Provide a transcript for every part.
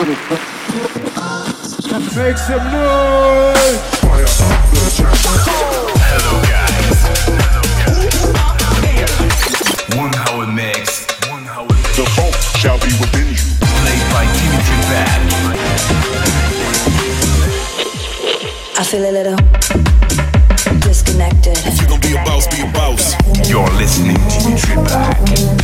Make some noise! Hello guys. One hour mix. One hour mix. The hope shall be within you. Played by Dimitri Bad. I feel a little disconnected. If you gon' be a boss, be a boss. You're listening to Dimitri Bad.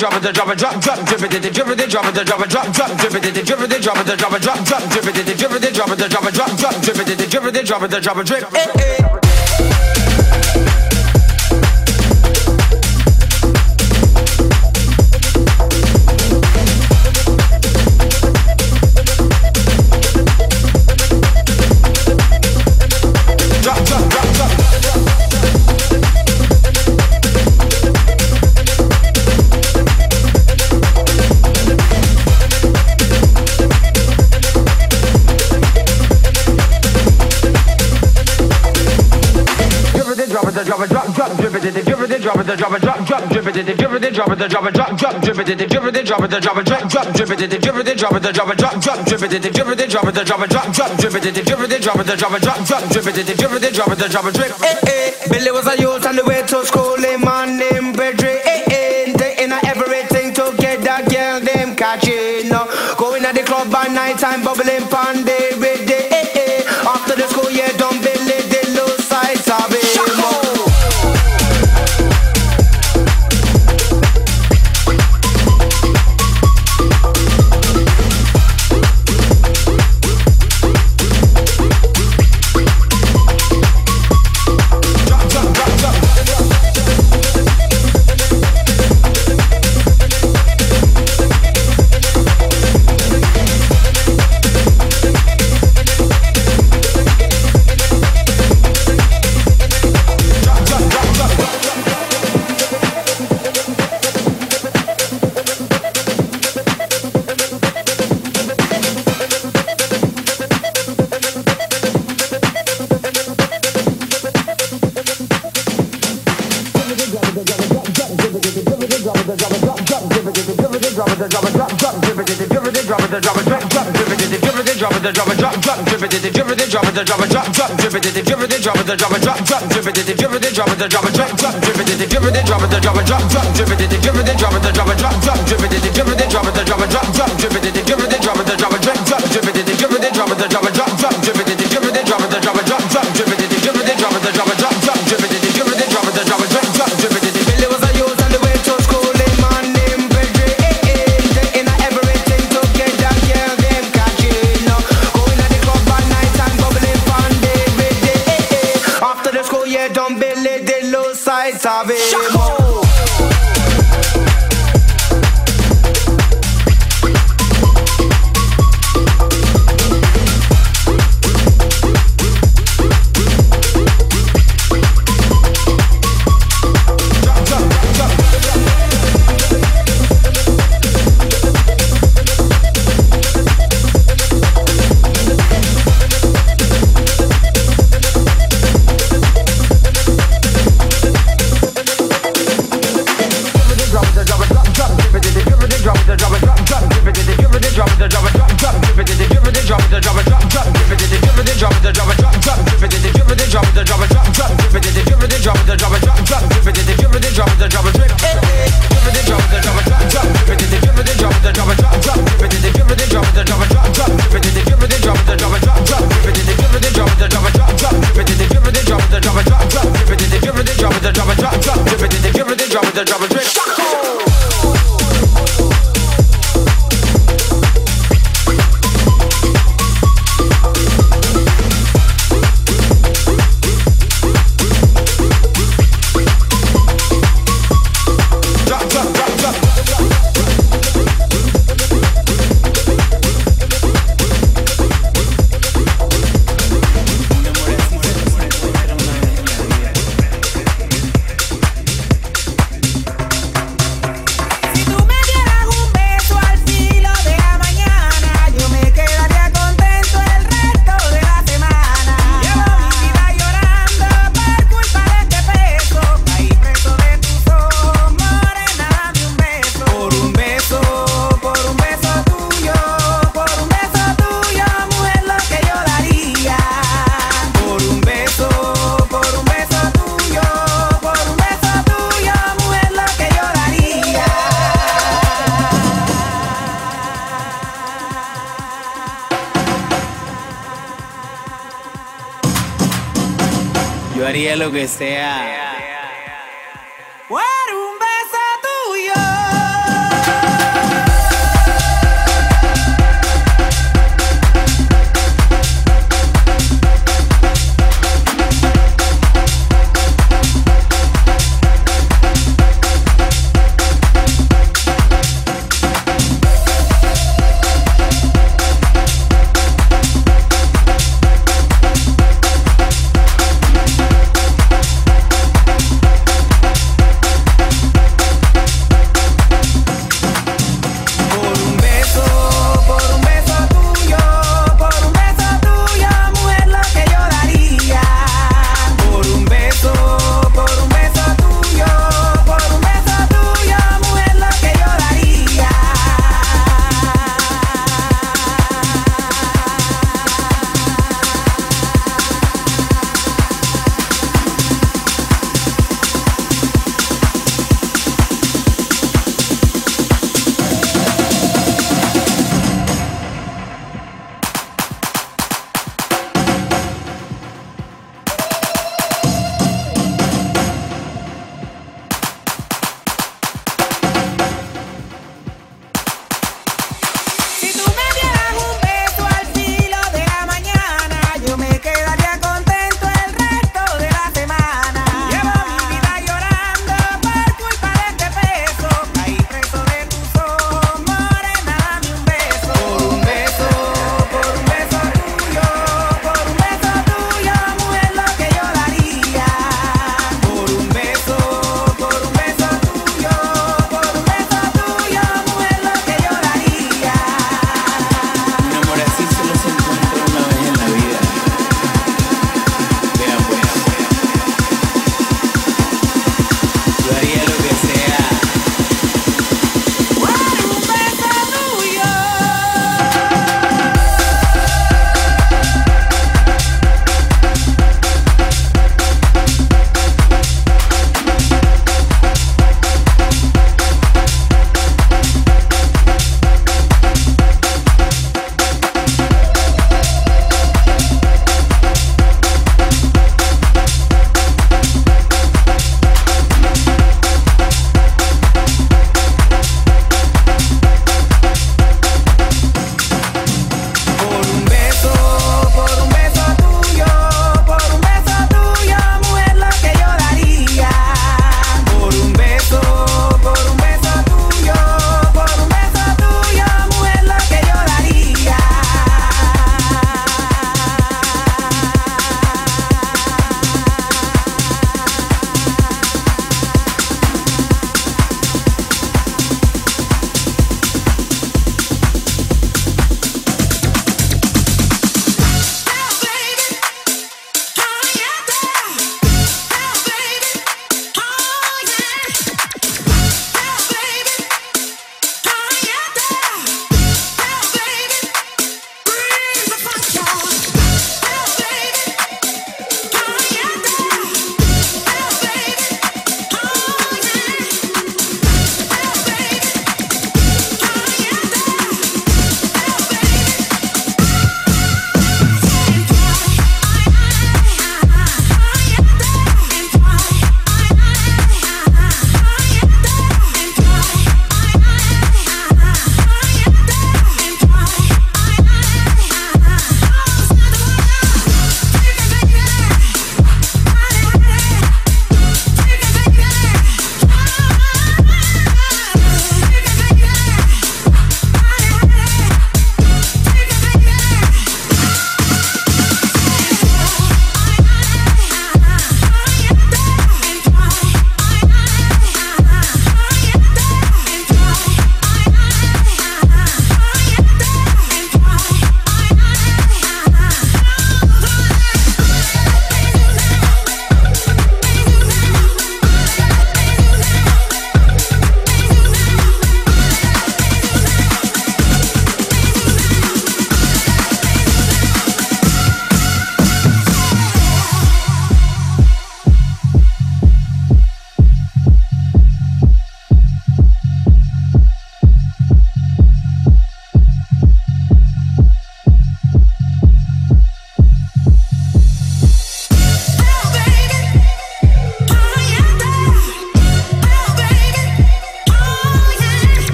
Drop it, drop it, drop, drop, drip it, drip it, drop it, drop it, drop, drop, drip it, drip it, drop it, drop it, drop, drop, drip it, drip it, drop it, drop it, drop, drop, drip it, drip it, drop it, drop it, drip. Drop, drip it, drip it, drop it, drop it, drop, drop, drip it, drip it, drop it, drop it, drop, drop, drip it, drip it, drop it, drop it, drop, drop, drip it, drip it, drop it, drop it, drop, drop, drip it, drip it, drop it, drop it, drop, drop, drip it, drip it, drop it, drop it, drip. Eh, eh. Billy was a youth on the way to school, him man named Pedri. Eh, eh. Taking everything together, girl, them catching. Going at the club by night time, bubbling pan Billy sabemos.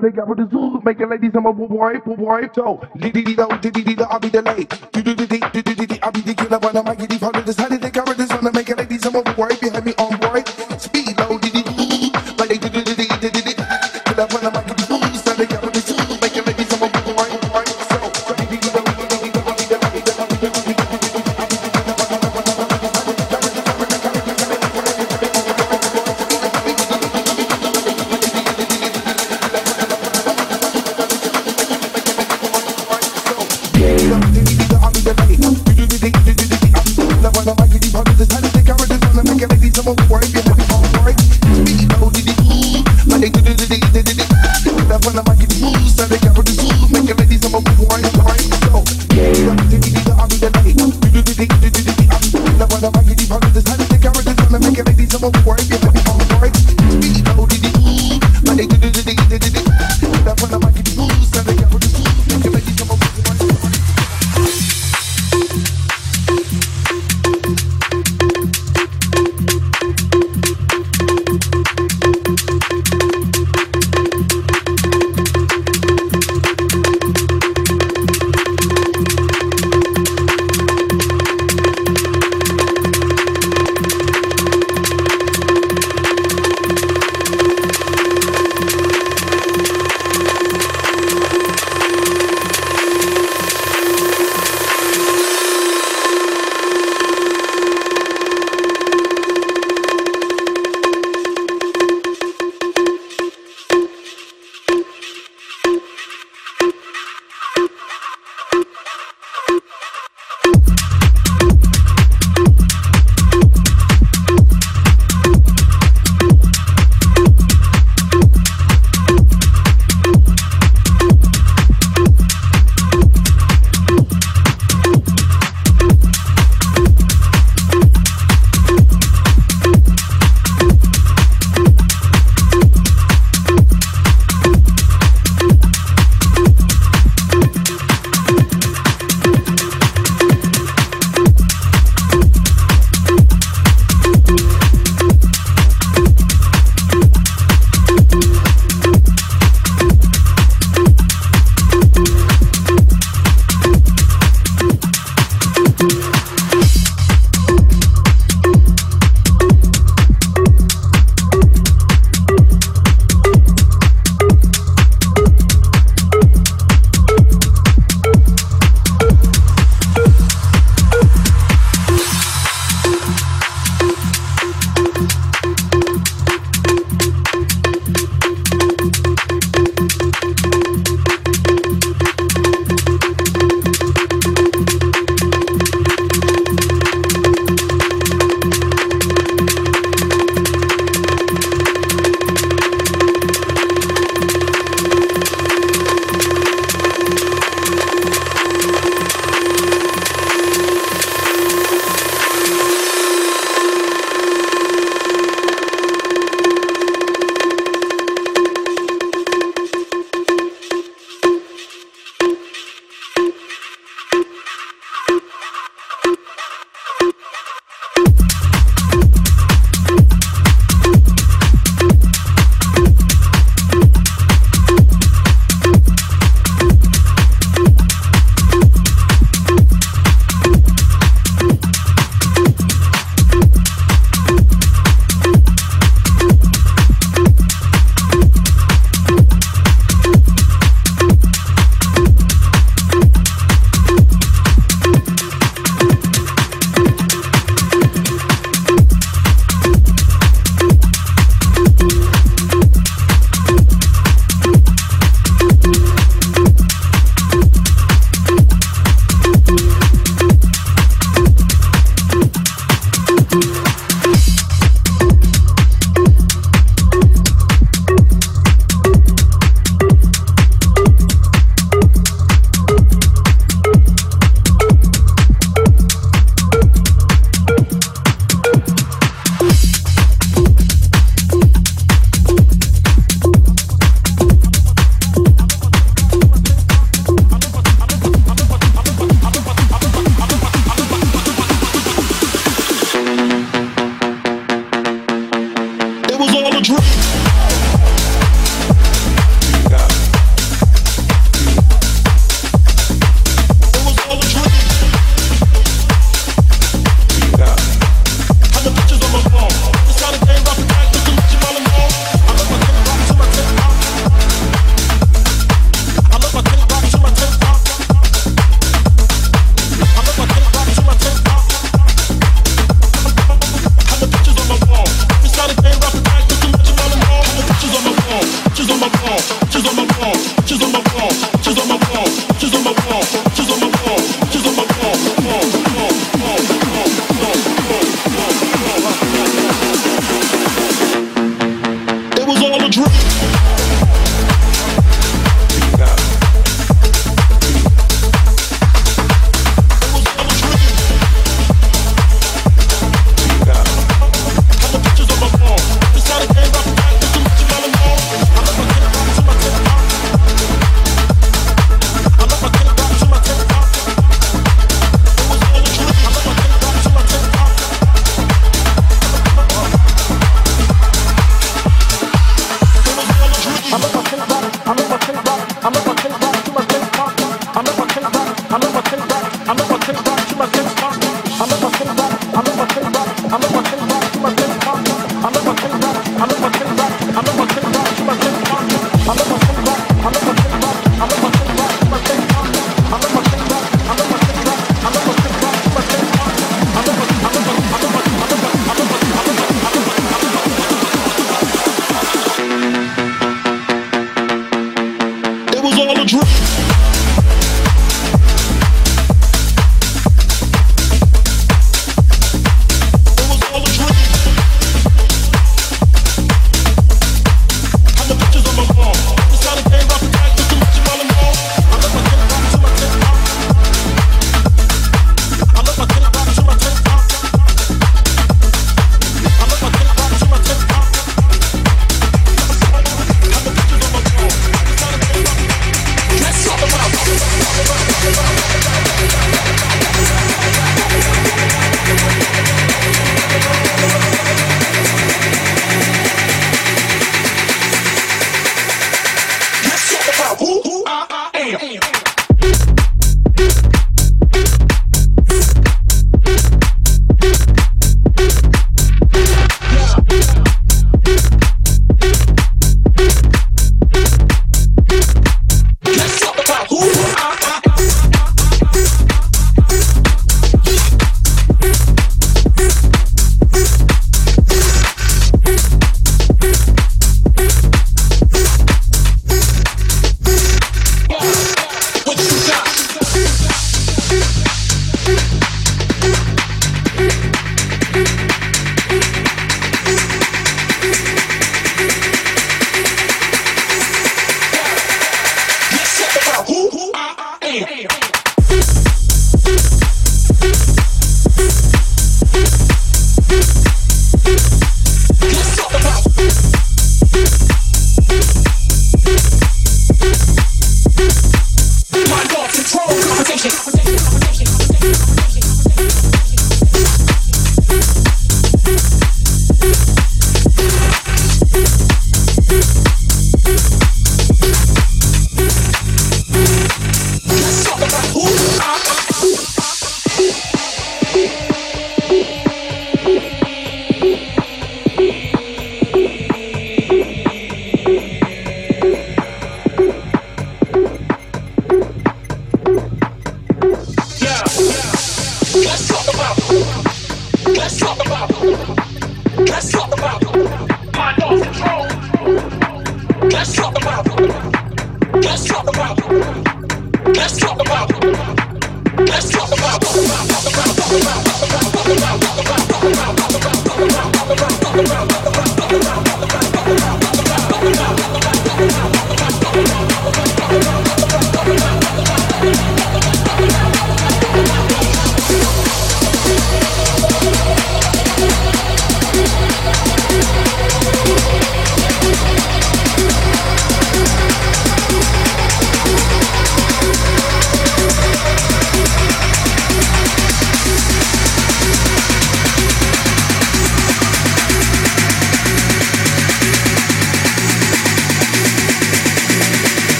They got with the zoo, making ladies I'm a boy, boy, so diddy dee do, diddy dee I'll be delayed. Do do do do do do I'll be the killer when like, how did this, how did they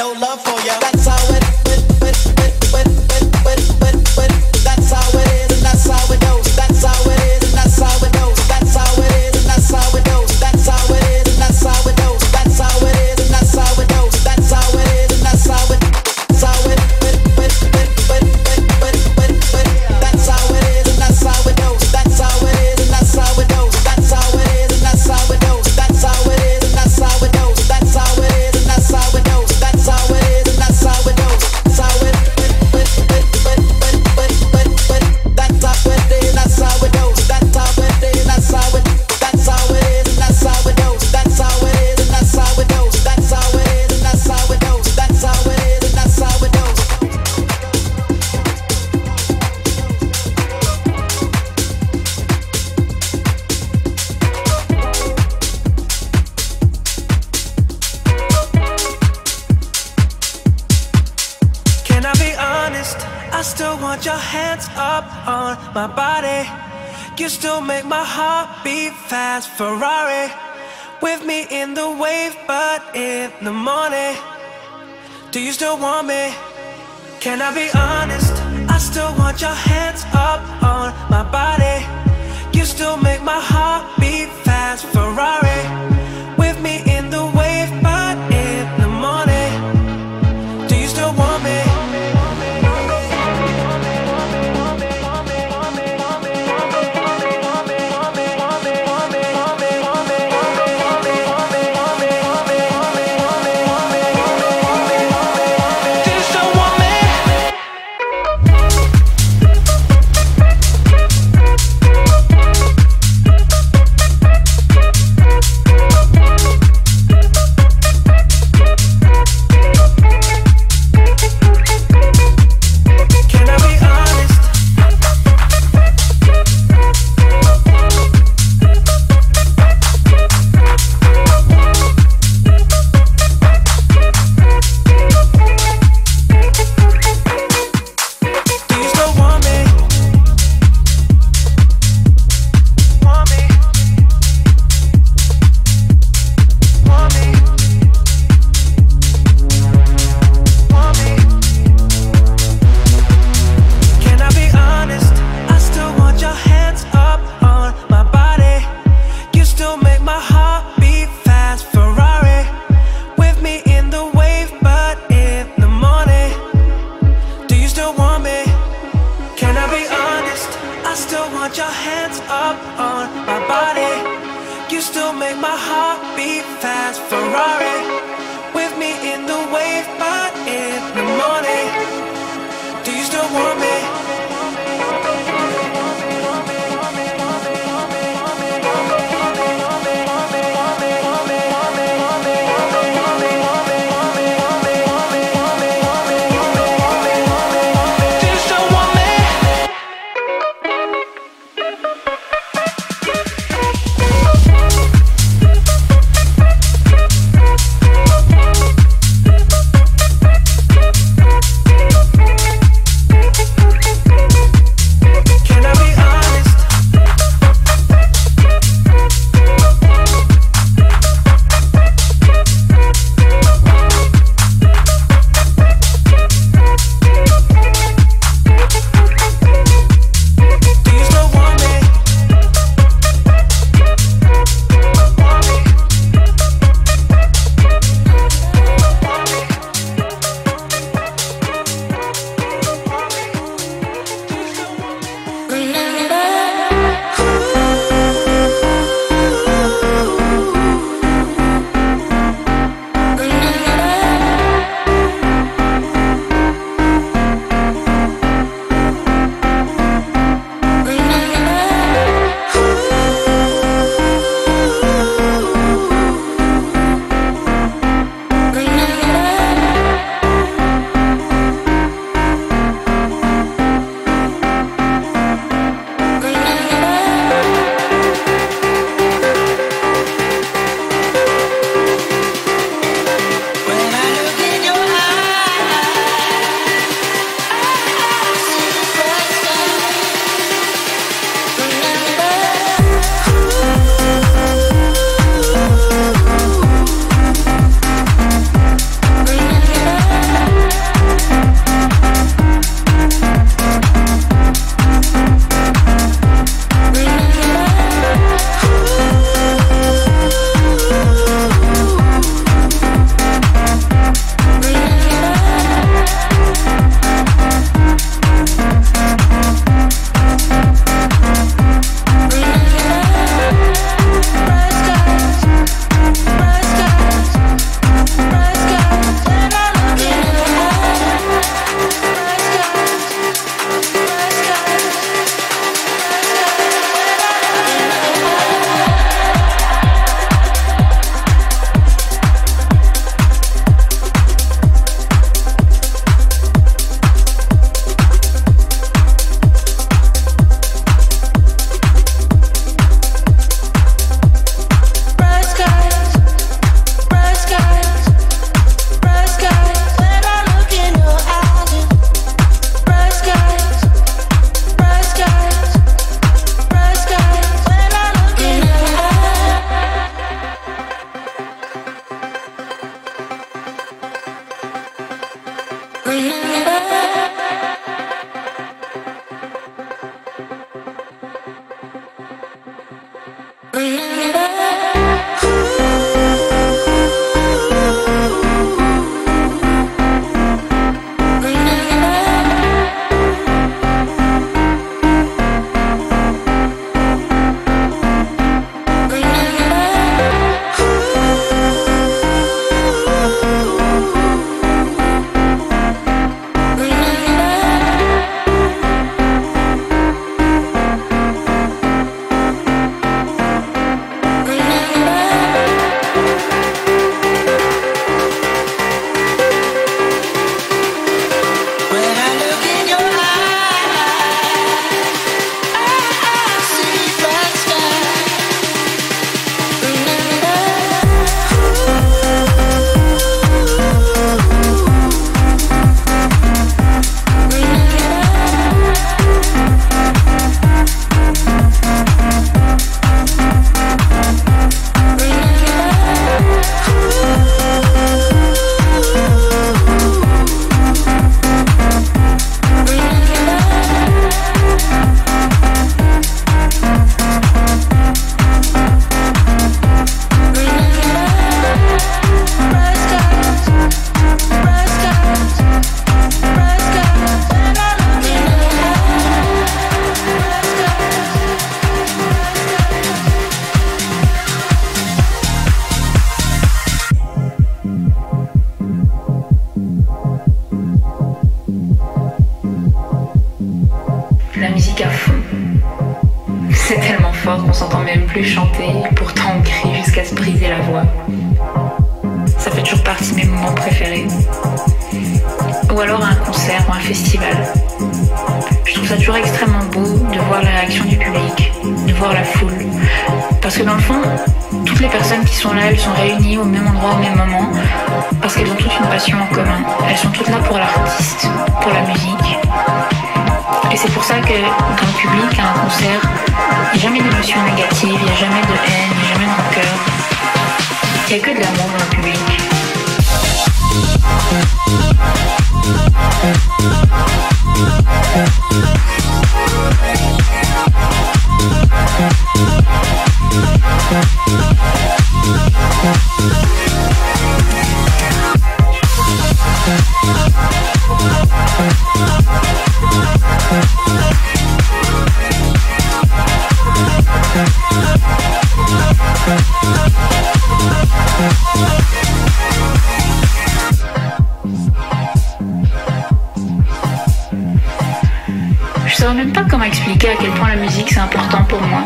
no love. in the morning. Do you still want me? Can I be honest? I still want your hand. saurais même pas comment expliquer à quel point la musique c'est important pour moi?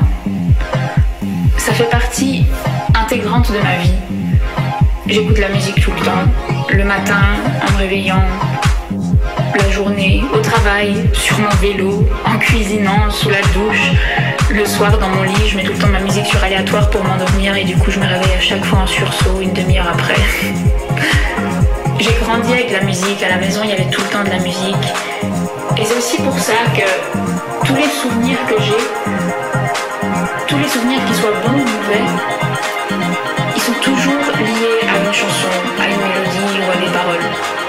Ça fait partie intégrante de ma vie. J'écoute la musique tout le temps, le matin, en me réveillant, la journée, au travail, sur mon vélo, en cuisinant, sous la douche, le soir dans mon lit, je mets tout le temps ma musique sur aléatoire pour m'endormir et du coup je me réveille à chaque fois en sursaut une demi-heure après. J'ai grandi avec la musique, à la maison il y avait tout le temps de la musique. Et c'est aussi pour ça que tous les souvenirs que j'ai, tous les souvenirs qui soient bons ou mauvais, ils sont toujours liés à une chanson, à une mélodie ou à des paroles.